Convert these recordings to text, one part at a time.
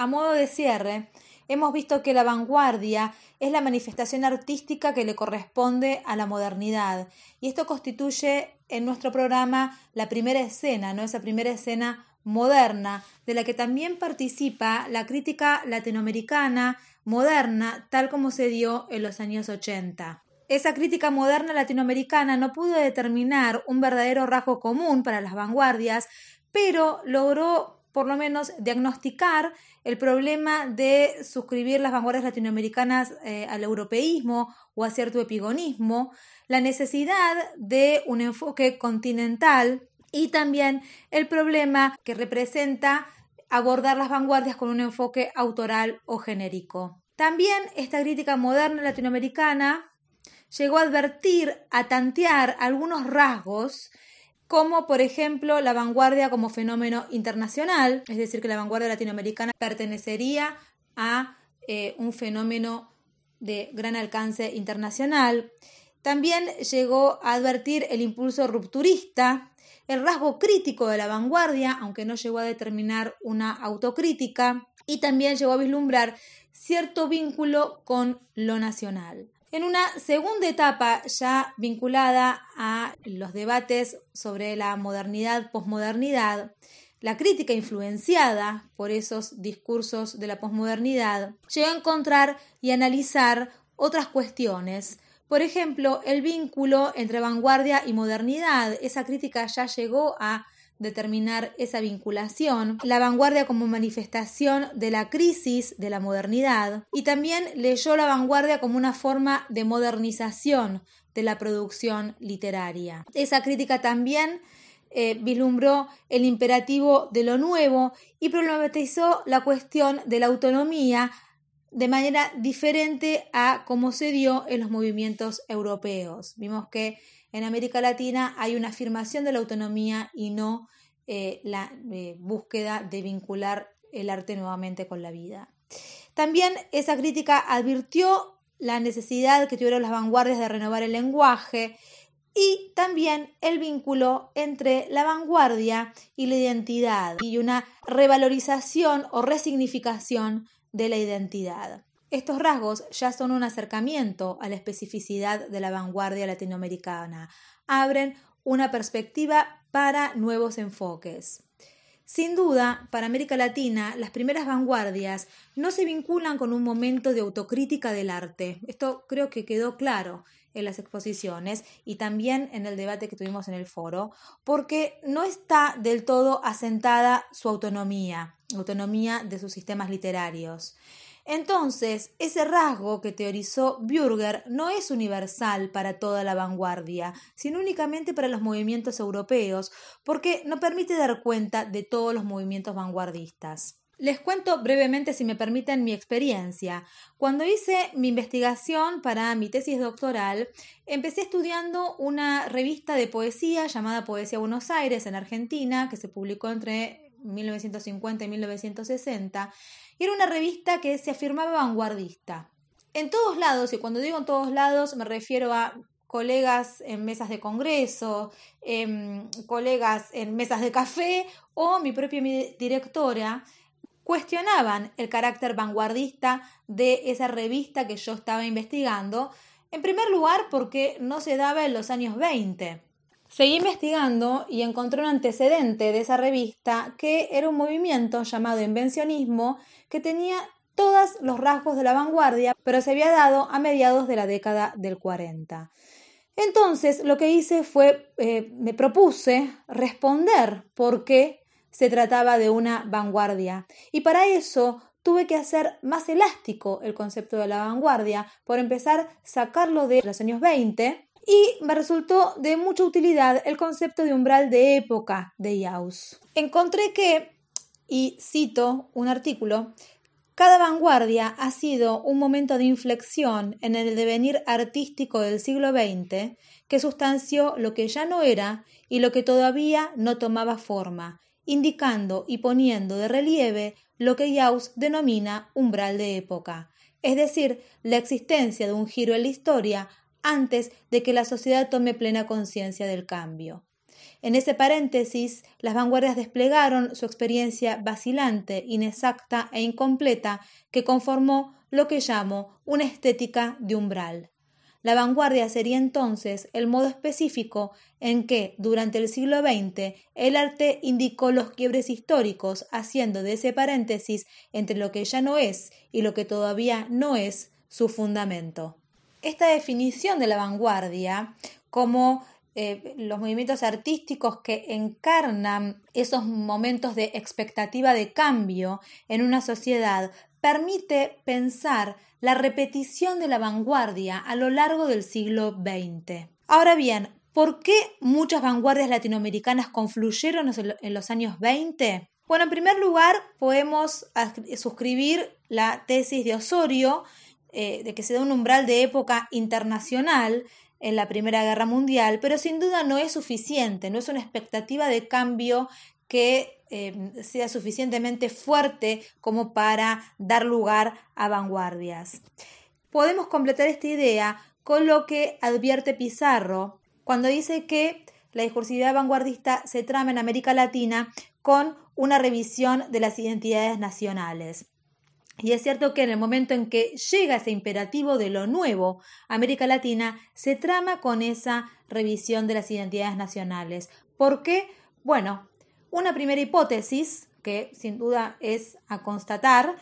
A modo de cierre, hemos visto que la vanguardia es la manifestación artística que le corresponde a la modernidad y esto constituye en nuestro programa la primera escena, ¿no? Esa primera escena moderna, de la que también participa la crítica latinoamericana moderna, tal como se dio en los años 80. Esa crítica moderna latinoamericana no pudo determinar un verdadero rasgo común para las vanguardias, pero logró por lo menos diagnosticar el problema de suscribir las vanguardias latinoamericanas eh, al europeísmo o a cierto epigonismo, la necesidad de un enfoque continental y también el problema que representa abordar las vanguardias con un enfoque autoral o genérico. También esta crítica moderna latinoamericana llegó a advertir, a tantear algunos rasgos como por ejemplo la vanguardia como fenómeno internacional, es decir, que la vanguardia latinoamericana pertenecería a eh, un fenómeno de gran alcance internacional. También llegó a advertir el impulso rupturista, el rasgo crítico de la vanguardia, aunque no llegó a determinar una autocrítica, y también llegó a vislumbrar cierto vínculo con lo nacional. En una segunda etapa ya vinculada a los debates sobre la modernidad, posmodernidad, la crítica influenciada por esos discursos de la posmodernidad llegó a encontrar y analizar otras cuestiones. Por ejemplo, el vínculo entre vanguardia y modernidad. Esa crítica ya llegó a determinar esa vinculación, la vanguardia como manifestación de la crisis de la modernidad y también leyó la vanguardia como una forma de modernización de la producción literaria. Esa crítica también eh, vislumbró el imperativo de lo nuevo y problematizó la cuestión de la autonomía de manera diferente a cómo se dio en los movimientos europeos. Vimos que en América Latina hay una afirmación de la autonomía y no eh, la eh, búsqueda de vincular el arte nuevamente con la vida. También esa crítica advirtió la necesidad que tuvieron las vanguardias de renovar el lenguaje y también el vínculo entre la vanguardia y la identidad y una revalorización o resignificación de la identidad. Estos rasgos ya son un acercamiento a la especificidad de la vanguardia latinoamericana, abren una perspectiva para nuevos enfoques. Sin duda, para América Latina, las primeras vanguardias no se vinculan con un momento de autocrítica del arte. Esto creo que quedó claro en las exposiciones y también en el debate que tuvimos en el foro, porque no está del todo asentada su autonomía, autonomía de sus sistemas literarios. Entonces, ese rasgo que teorizó Bürger no es universal para toda la vanguardia, sino únicamente para los movimientos europeos, porque no permite dar cuenta de todos los movimientos vanguardistas. Les cuento brevemente, si me permiten, mi experiencia. Cuando hice mi investigación para mi tesis doctoral, empecé estudiando una revista de poesía llamada Poesía Buenos Aires en Argentina, que se publicó entre 1950 y 1960, y era una revista que se afirmaba vanguardista. En todos lados, y cuando digo en todos lados me refiero a colegas en mesas de congreso, colegas en mesas de café o mi propia directora, cuestionaban el carácter vanguardista de esa revista que yo estaba investigando, en primer lugar porque no se daba en los años 20. Seguí investigando y encontré un antecedente de esa revista que era un movimiento llamado invencionismo que tenía todos los rasgos de la vanguardia, pero se había dado a mediados de la década del 40. Entonces lo que hice fue, eh, me propuse responder por qué se trataba de una vanguardia. Y para eso tuve que hacer más elástico el concepto de la vanguardia, por empezar sacarlo de los años 20 y me resultó de mucha utilidad el concepto de umbral de época de Jauss. Encontré que, y cito un artículo, cada vanguardia ha sido un momento de inflexión en el devenir artístico del siglo XX que sustanció lo que ya no era y lo que todavía no tomaba forma, indicando y poniendo de relieve lo que Jauss denomina umbral de época, es decir, la existencia de un giro en la historia antes de que la sociedad tome plena conciencia del cambio. En ese paréntesis, las vanguardias desplegaron su experiencia vacilante, inexacta e incompleta que conformó lo que llamo una estética de umbral. La vanguardia sería entonces el modo específico en que, durante el siglo XX, el arte indicó los quiebres históricos, haciendo de ese paréntesis entre lo que ya no es y lo que todavía no es su fundamento. Esta definición de la vanguardia como eh, los movimientos artísticos que encarnan esos momentos de expectativa de cambio en una sociedad permite pensar la repetición de la vanguardia a lo largo del siglo XX. Ahora bien, ¿por qué muchas vanguardias latinoamericanas confluyeron en los años 20? Bueno, en primer lugar, podemos suscribir la tesis de Osorio eh, de que se da un umbral de época internacional en la Primera Guerra Mundial, pero sin duda no es suficiente, no es una expectativa de cambio que eh, sea suficientemente fuerte como para dar lugar a vanguardias. Podemos completar esta idea con lo que advierte Pizarro cuando dice que la discursividad vanguardista se trama en América Latina con una revisión de las identidades nacionales. Y es cierto que en el momento en que llega ese imperativo de lo nuevo, América Latina se trama con esa revisión de las identidades nacionales. ¿Por qué? Bueno, una primera hipótesis, que sin duda es a constatar,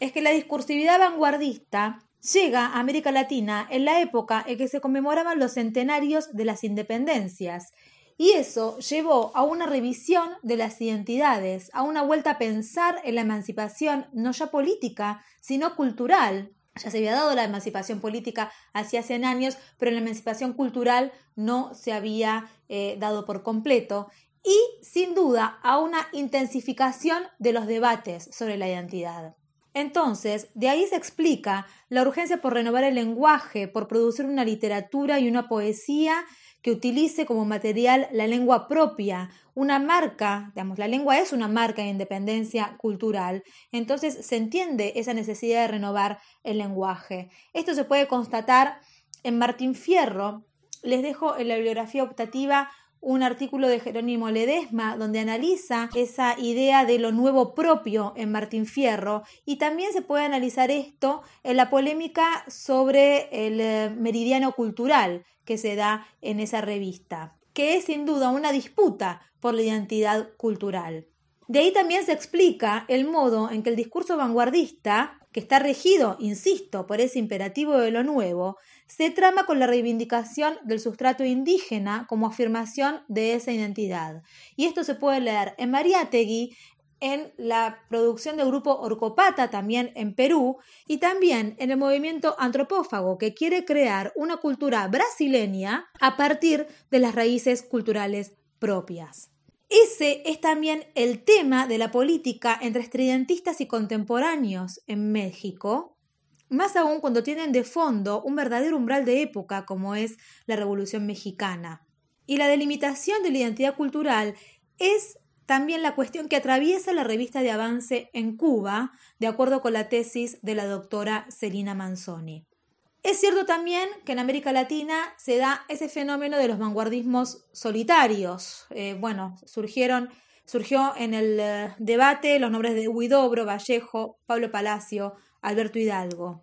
es que la discursividad vanguardista llega a América Latina en la época en que se conmemoraban los centenarios de las independencias. Y eso llevó a una revisión de las identidades, a una vuelta a pensar en la emancipación no ya política, sino cultural. Ya se había dado la emancipación política hacía 100 años, pero la emancipación cultural no se había eh, dado por completo y, sin duda, a una intensificación de los debates sobre la identidad. Entonces, de ahí se explica la urgencia por renovar el lenguaje, por producir una literatura y una poesía que utilice como material la lengua propia, una marca, digamos, la lengua es una marca de independencia cultural, entonces se entiende esa necesidad de renovar el lenguaje. Esto se puede constatar en Martín Fierro, les dejo en la bibliografía optativa un artículo de Jerónimo Ledesma donde analiza esa idea de lo nuevo propio en Martín Fierro y también se puede analizar esto en la polémica sobre el eh, meridiano cultural que se da en esa revista, que es sin duda una disputa por la identidad cultural. De ahí también se explica el modo en que el discurso vanguardista que está regido, insisto, por ese imperativo de lo nuevo, se trama con la reivindicación del sustrato indígena como afirmación de esa identidad. Y esto se puede leer en Mariátegui, en la producción del grupo Orcopata también en Perú y también en el movimiento antropófago que quiere crear una cultura brasileña a partir de las raíces culturales propias. Ese es también el tema de la política entre estridentistas y contemporáneos en México, más aún cuando tienen de fondo un verdadero umbral de época como es la Revolución Mexicana. Y la delimitación de la identidad cultural es también la cuestión que atraviesa la revista de avance en Cuba, de acuerdo con la tesis de la doctora Celina Manzoni. Es cierto también que en América Latina se da ese fenómeno de los vanguardismos solitarios. Eh, bueno, surgieron, surgió en el eh, debate los nombres de Huidobro, Vallejo, Pablo Palacio, Alberto Hidalgo.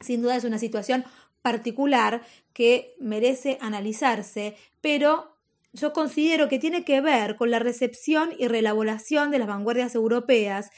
Sin duda es una situación particular que merece analizarse, pero yo considero que tiene que ver con la recepción y reelaboración de las vanguardias europeas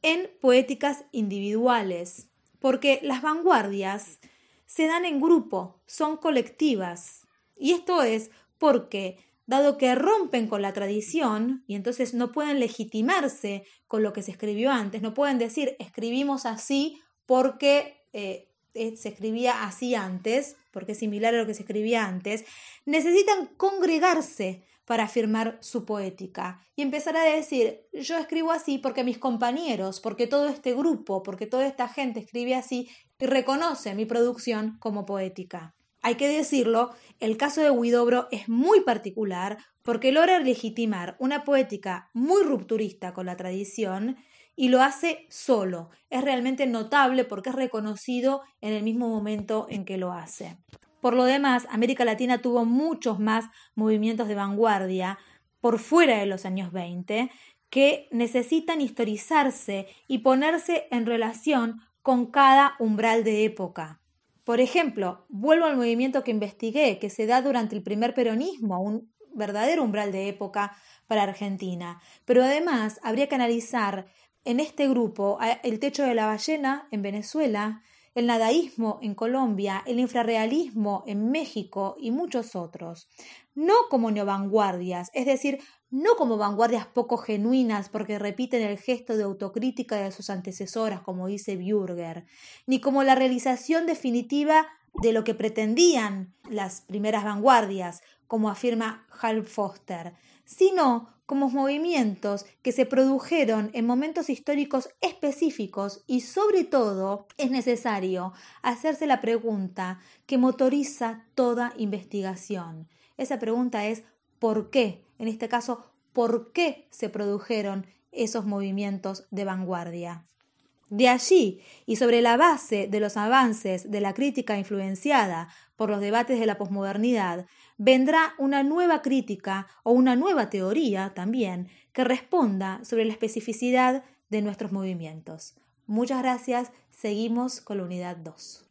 en poéticas individuales, porque las vanguardias se dan en grupo, son colectivas. Y esto es porque, dado que rompen con la tradición y entonces no pueden legitimarse con lo que se escribió antes, no pueden decir escribimos así porque eh, eh, se escribía así antes, porque es similar a lo que se escribía antes, necesitan congregarse para afirmar su poética y empezar a decir, yo escribo así porque mis compañeros, porque todo este grupo, porque toda esta gente escribe así y reconoce mi producción como poética. Hay que decirlo, el caso de Huidobro es muy particular porque logra legitimar una poética muy rupturista con la tradición y lo hace solo. Es realmente notable porque es reconocido en el mismo momento en que lo hace. Por lo demás, América Latina tuvo muchos más movimientos de vanguardia por fuera de los años 20 que necesitan historizarse y ponerse en relación con cada umbral de época. Por ejemplo, vuelvo al movimiento que investigué, que se da durante el primer peronismo, un verdadero umbral de época para Argentina. Pero además habría que analizar en este grupo el techo de la ballena en Venezuela, el nadaísmo en Colombia, el infrarrealismo en México y muchos otros. No como neovanguardias, es decir, no como vanguardias poco genuinas porque repiten el gesto de autocrítica de sus antecesoras, como dice Bürger, ni como la realización definitiva de lo que pretendían las primeras vanguardias, como afirma Hal Foster, sino como movimientos que se produjeron en momentos históricos específicos y sobre todo es necesario hacerse la pregunta que motoriza toda investigación. Esa pregunta es ¿por qué? En este caso, ¿por qué se produjeron esos movimientos de vanguardia? De allí, y sobre la base de los avances de la crítica influenciada por los debates de la posmodernidad, vendrá una nueva crítica o una nueva teoría también que responda sobre la especificidad de nuestros movimientos. Muchas gracias, seguimos con la unidad 2.